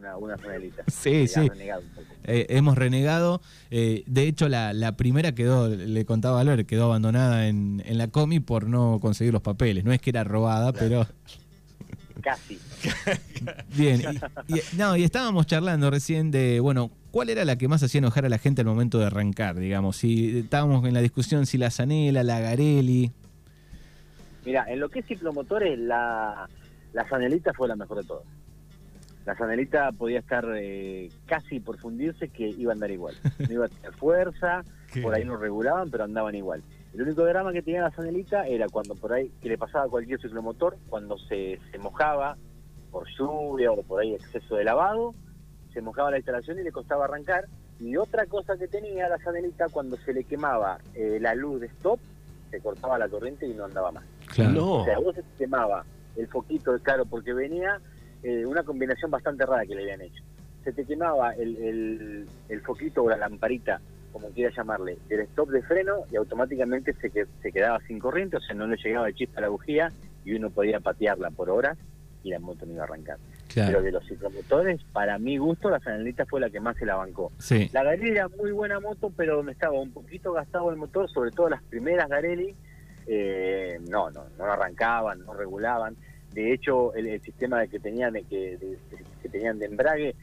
una, una franelita. Sí, sí. Eh, hemos renegado. Eh, de hecho, la, la, primera quedó, le contaba a Valor, quedó abandonada en, en la comi por no conseguir los papeles. No es que era robada, pero Casi. Bien, y, no, y estábamos charlando recién de, bueno, ¿cuál era la que más hacía enojar a la gente al momento de arrancar? Digamos, si estábamos en la discusión si la Zanela, la Garelli. Mira, en lo que es ciclomotores, la, la Zanelita fue la mejor de todas. La Zanelita podía estar eh, casi por fundirse que iba a andar igual. No iba a tener fuerza, por ahí no regulaban, pero andaban igual. El único drama que tenía la Sanelita era cuando por ahí, que le pasaba a cualquier ciclomotor, cuando se, se mojaba por lluvia o por ahí exceso de lavado, se mojaba la instalación y le costaba arrancar. Y otra cosa que tenía la Sanelita, cuando se le quemaba eh, la luz de stop, se cortaba la corriente y no andaba más. Claro. O sea, vos se quemaba el foquito, claro, porque venía eh, una combinación bastante rara que le habían hecho. Se te quemaba el, el, el foquito o la lamparita como quiera llamarle, del stop de freno y automáticamente se, se quedaba sin corriente, o sea, no le llegaba el chispa a la bujía y uno podía patearla por horas y la moto no iba a arrancar. Pero de los ciclomotores, para mi gusto, la Sanelita fue la que más se la bancó. La Garelli era muy buena moto, pero donde estaba un poquito gastado el motor, sobre todo las primeras Garelli, eh, no, no, no arrancaban, no regulaban. De hecho, el, sistema de que tenían de, que, que tenían de embrague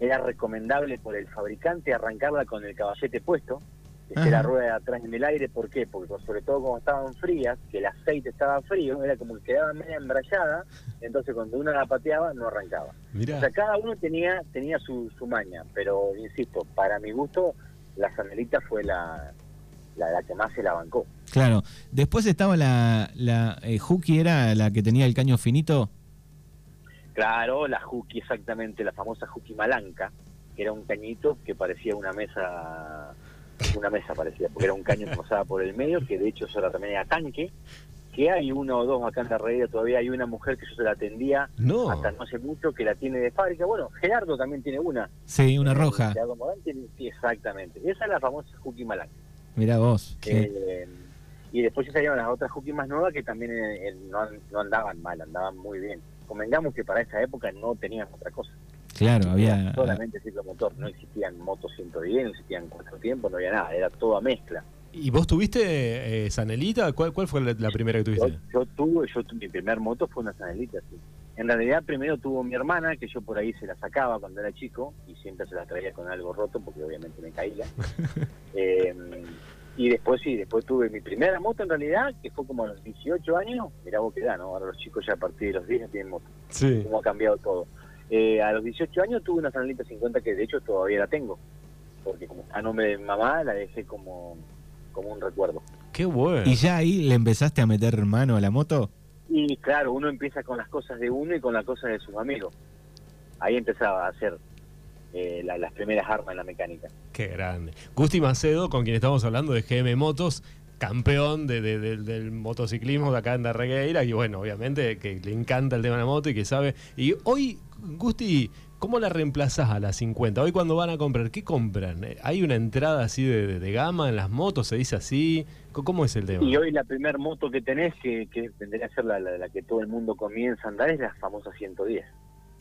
era recomendable por el fabricante arrancarla con el caballete puesto, que la rueda de atrás en el aire, ¿por qué? Porque sobre todo como estaban frías, que el aceite estaba frío, era como que quedaba media embrayada, entonces cuando uno la pateaba no arrancaba. O sea, cada uno tenía tenía su, su maña, pero insisto, para mi gusto, la Sanelita fue la, la, que más se la bancó. Claro, después estaba la, la eh, era la que tenía el caño finito. Claro, la Juki, exactamente, la famosa Juki Malanca, que era un cañito que parecía una mesa, una mesa parecía, porque era un caño que pasaba por el medio, que de hecho eso era también era tanque, que hay uno o dos acá en la red todavía hay una mujer que yo se la atendía hasta no hace mucho que la tiene de fábrica. Bueno, Gerardo también tiene una. Sí, una roja. sí, exactamente. Esa es la famosa Juki Malanca. Mira vos. Eh, y después ya salieron las otras Juki más nuevas que también eh, no, no andaban mal, andaban muy bien convengamos que para esa época no tenían otra cosa. Claro, había... Solamente ciclomotor, no existían motos 110, no existían cuatro tiempos, no había nada, era toda mezcla. ¿Y vos tuviste eh, Sanelita? ¿Cuál, ¿Cuál fue la, primera que tuviste? Yo, tuve, yo mi primer moto fue una Sanelita, sí. En realidad primero tuvo mi hermana, que yo por ahí se la sacaba cuando era chico, y siempre se la traía con algo roto, porque obviamente me caía. eh, y después sí, después tuve mi primera moto en realidad, que fue como a los 18 años. Mirá vos que da, ¿no? Ahora los chicos ya a partir de los 10 tienen moto. Sí. Cómo ha cambiado todo. Eh, a los 18 años tuve una Sanelita 50 que de hecho todavía la tengo. Porque como a nombre de mamá la dejé como, como un recuerdo. Qué bueno. ¿Y ya ahí le empezaste a meter mano a la moto? Y claro, uno empieza con las cosas de uno y con las cosas de sus amigos. Ahí empezaba a hacer eh, las primeras armas en la mecánica. Qué grande. Gusti Macedo, con quien estamos hablando de GM Motos, campeón de, del motociclismo de acá en Darregueira, y bueno, obviamente que le encanta el tema de la moto y que sabe. Y hoy, Gusti, ¿cómo la reemplazás a la 50? Hoy cuando van a comprar, ¿qué compran? ¿Hay una entrada así de, gama en las motos? ¿Se dice así? ¿Cómo es el tema? Y hoy la primera moto que tenés, que, que tendría a ser la, la, que todo el mundo comienza a andar, es la famosa 110.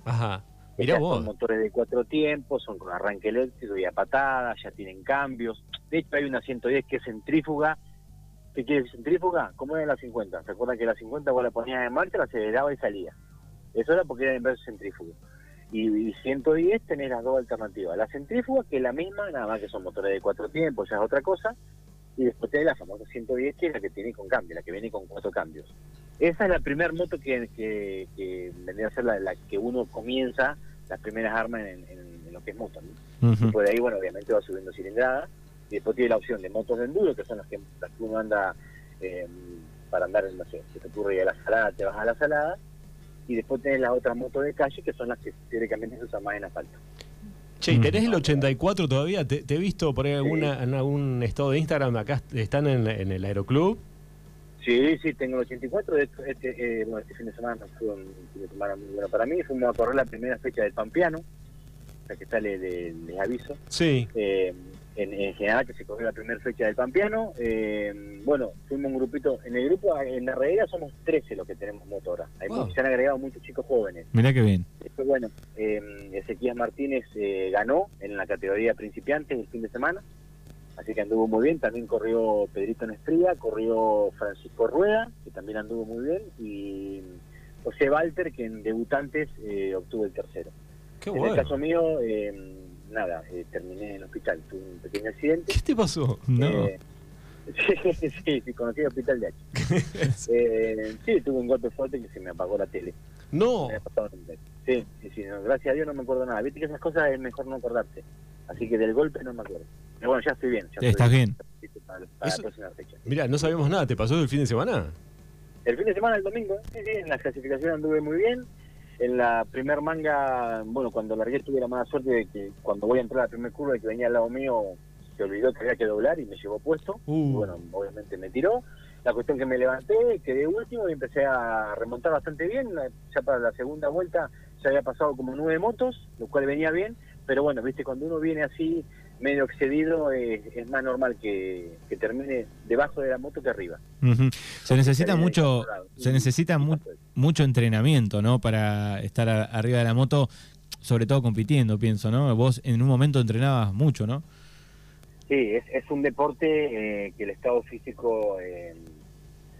Ajá. Son motores de cuatro tiempos, son con arranque eléctrico y a patadas, ya tienen cambios. De hecho, hay una 110 que es centrífuga. ¿Qué quiere decir centrífuga? ¿Cómo era la 50? ¿Se acuerdan que la 50 vos la ponías en marcha, la aceleraba y salía? Eso era porque era en inverso centrífugo. Y, 110 tenés las dos alternativas. La centrífuga, que es la misma, nada más que son motores de cuatro tiempos, ya es otra cosa. Y después tenés la famosa 110, que es la que tiene con cambio, la que viene con cuatro cambios. Esa es la primera moto que, que, vendría a ser la, que uno comienza las primeras armas en, lo que es moto. ¿no? Después de ahí, bueno, obviamente va subiendo cilindrada. Y después tiene la opción de motos de enduro, que son las que, uno anda eh, para andar, no sé, si te ocurre ir a la salada, te vas a la salada. Y después tenés las otras motos de calle, que son las que teóricamente se usan más en asfalto. Che, ¿tenés el 84 todavía? ¿Te, he visto por ahí alguna, en algún estado de Instagram? Acá están en, en el aeroclub. Sí, sí, tengo el 84. De hecho, este, eh, bueno, este fin de semana fue un fin de semana muy bueno para mí. Fuimos a correr la primera fecha del Pampiano, la que sale, les, aviso. Sí. Eh, en, en general que se corrió la primera fecha del Pampeano. Eh, bueno, fuimos un grupito, en el grupo, en la realidad somos 13 los que tenemos motora. Hay Wow. muchos- se han agregado muchos chicos jóvenes. Mirá qué bien. Después, bueno, eh, Ezequiel Martínez eh, ganó en la categoría principiantes el fin de semana, así que anduvo muy bien. También corrió Pedrito Nestría, corrió Francisco Rueda, que también anduvo muy bien, y José Walter, que en debutantes eh, obtuvo el tercero. Qué en bueno. el caso mío, eh, nada, eh, terminé en el hospital, tuve un pequeño accidente. ¿Qué te pasó? No. Eh, sí, sí, sí, conocí el hospital de H. Eh, sí, tuve un golpe fuerte que se me apagó la tele. No. Sí, sí, no, gracias a Dios no me acuerdo nada. Viste que esas cosas es mejor no acordarse. Así que del golpe no me acuerdo. Pero bueno, ya estoy bien. Ya Estás bien. Listo Para, para Eso- la próxima fecha. Mira, no sabíamos nada. ¿Te pasó el fin de semana? El fin de semana, el domingo, sí, sí, en la clasificación anduve muy bien. En la primer manga, bueno, cuando largué tuve la mala suerte de que cuando voy a entrar a la primer curva, el que venía al lado mío se olvidó que había que doblar y me llevó puesto. Uh. Y bueno, obviamente me tiró. La cuestión que me levanté, quedé último y empecé a remontar bastante bien. Ya para la segunda vuelta ya había pasado como nueve motos, lo cual venía bien. Pero bueno, viste, cuando uno viene así medio excedido, eh, es más normal que, que termine debajo de la moto que arriba. Ujú. Se necesita mucho, se necesita mu- mucho entrenamiento, ¿no? Para estar a- arriba de la moto, sobre todo compitiendo, pienso, ¿no? Vos en un momento entrenabas mucho, ¿no? Sí, es, es un deporte eh, que el estado físico, eh,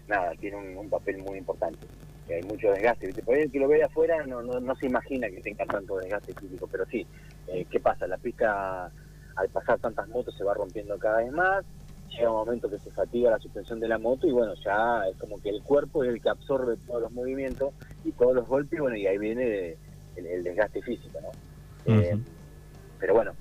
nada, tiene un, un papel muy importante. Que hay mucho desgaste. ¿viste? Por ahí el que lo ve de afuera no, no, no se imagina que tenga tanto desgaste físico, pero sí, eh, ¿qué pasa? La pista, al pasar tantas motos, se va rompiendo cada vez más. Llega un momento que se fatiga la suspensión de la moto y bueno, ya es como que el cuerpo es el que absorbe todos los movimientos y todos los golpes, bueno, y ahí viene el, el desgaste físico, ¿no? Eh, pero bueno,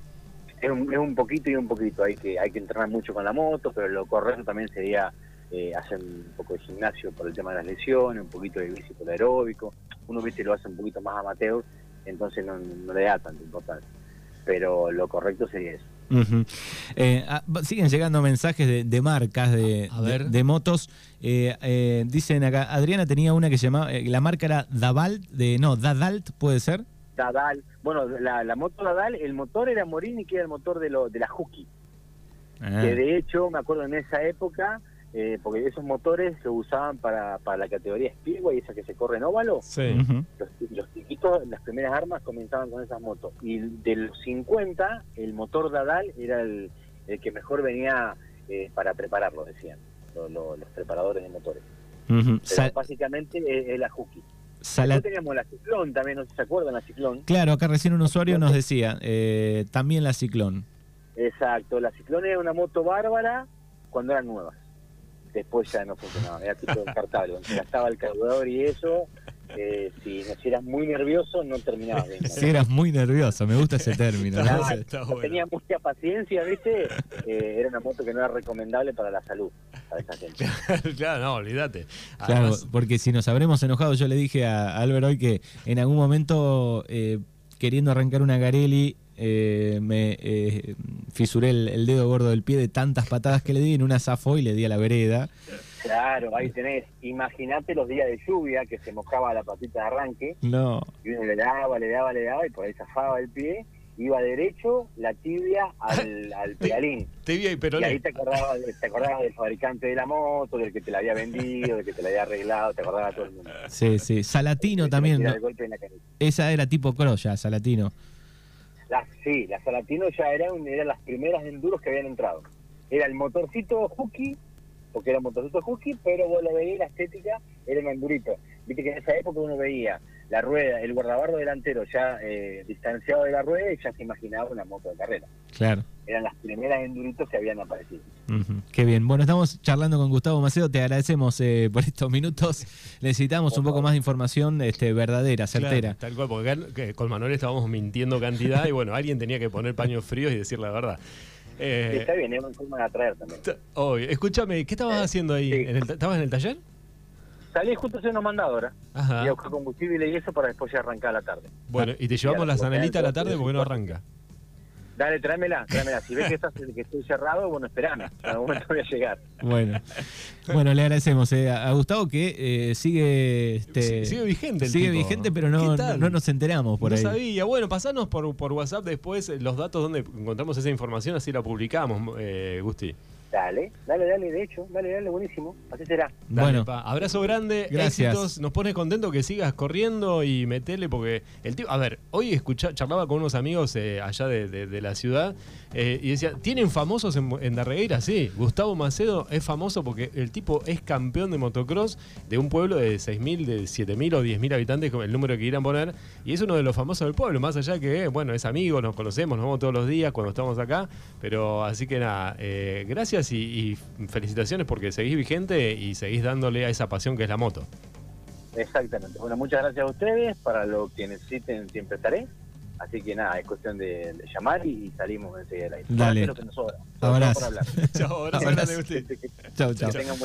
es un, es un poquito y un poquito. Hay que hay que entrenar mucho con la moto, pero lo correcto también sería eh, hacer un poco de gimnasio por el tema de las lesiones, un poquito de bici por aeróbico. Uno viste lo hace un poquito más amateur, entonces no, no le da tanta importancia. Pero lo correcto sería eso. Ujú. Eh, ah, siguen llegando mensajes de, de marcas de, A ver. de- de motos. Eh, eh, dicen acá, Adriana tenía una que se llamaba, eh, la marca era Davalt, de, no, Dadalt, ¿puede ser? Dadal, bueno, la, la moto Dadal, el motor era Morini, que era el motor de, lo, de la Husky. Ah, Que de hecho, me acuerdo en esa época, eh, porque esos motores se usaban para, para la categoría Speedway, esa que se corre en óvalo. Sí. los, los chiquitos, las primeras armas comenzaban con esas motos. Y de los 50, el motor Dadal era el, el que mejor venía eh, para prepararlo, decían lo- lo- los preparadores de motores. Pero básicamente es, es la teníamos la Ciclón también, no sé si se acuerdan, la Ciclón. Claro, acá recién un usuario nos decía, eh, también la Ciclón. Exacto, la Ciclón era una moto bárbara cuando eran nuevas. Después ya no funcionaba, era tipo descartable. Gastaba el carburador y eso, eh, si, no, si eras muy nervioso, no terminabas bien. Si eras muy nervioso, me gusta ese término. ¿no? Claro, Está no bueno. tenía mucha paciencia, ¿viste? Eh, era una moto que no era recomendable para la salud, para esa gente. claro, no, olvídate. Claro, porque si nos habremos enojado, yo le dije a Álvaro hoy que en algún momento, eh, queriendo arrancar una Garelli, eh, me eh, fisuré el, el dedo gordo del pie de tantas patadas que le di en una zafó y le di a la vereda. Claro, ahí tenés. Imagínate los días de lluvia que se mojaba la patita de arranque No, y uno le daba, le daba, le daba y por ahí zafaba el pie. Iba derecho, la tibia al, al pedalín. Tibia y Y ahí te acordabas, te acordabas del fabricante de la moto, del que te la había vendido, del que te la había arreglado, te acordabas todo el mundo. sí, sí. Salatino también, esa era tipo cross ya, Salatino. La, sí, la Salatino ya era un- eran las primeras enduros que habían entrado. Era el motorcito hooky, porque era un motorcito hooky, pero vos lo veías, la estética era un endurito. Viste que en esa época uno veía la rueda, el guardabarro delantero ya eh, distanciado de la rueda y ya se imaginaba una moto de carrera. Claro. Eran las primeras enduritos que habían aparecido. Ujú, Qué bien. Bueno, estamos charlando con Gustavo Macedo. Te agradecemos eh, por estos minutos. Necesitamos un poco más de información este, verdadera, certera. Claro, tal cual, porque acá con Manuel estábamos mintiendo cantidad y bueno, alguien tenía que poner paños fríos y decir la verdad. Eh, Está bien, es una forma de atraer también. obvio. Escúchame, ¿qué estabas Eh, haciendo ahí? sí. ¿En el ta- ¿Estabas en el taller? Salí justo hacer unos mandados ahora. Ajá. Y a buscar combustible y eso para después ya arrancar a la tarde. Bueno, y te llevamos y a la la zanelita a la tarde porque no arranca. Dale, tráemela, tráemela. Si ves que, estás, que estoy cerrado, bueno, esperame. En algún momento voy a llegar. Bueno, bueno le agradecemos eh, a Gustavo que eh, sigue este, sigue vigente el sigue tipo. vigente, pero no, no nos enteramos por no ahí. sabía. Bueno, pasanos por, por WhatsApp después eh, los datos donde encontramos esa información, así la publicamos, eh, Gusti. Dale, dale, dale, de hecho, dale, dale, buenísimo. Así será. Dale, Bueno, pa. abrazo grande, Gracias. éxitos. Nos pone contento que sigas corriendo y metele porque el tipo, a ver, hoy escucha, charlaba con unos amigos eh, allá de, de- de la ciudad eh, y decía, ¿tienen famosos en, en Darregueira? Sí, Gustavo Macedo es famoso porque el tipo es campeón de motocross de un pueblo de 6.000, de 7.000 o 10.000 habitantes, como el número que quieran poner, y es uno de los famosos del pueblo, más allá que, bueno, es amigo, nos conocemos, nos vemos todos los días cuando estamos acá, pero así que nada, eh, gracias y, y felicitaciones porque seguís vigente y seguís dándole a esa pasión que es la moto. Exactamente. Bueno, muchas gracias a ustedes. Para lo que necesiten, siempre estaré. Así que nada, es cuestión de, de llamar y salimos enseguida del aire. Dale. Hacer lo que nos sobra. Abrazo. Por hablar. Chao, abrazo Abrazo. que-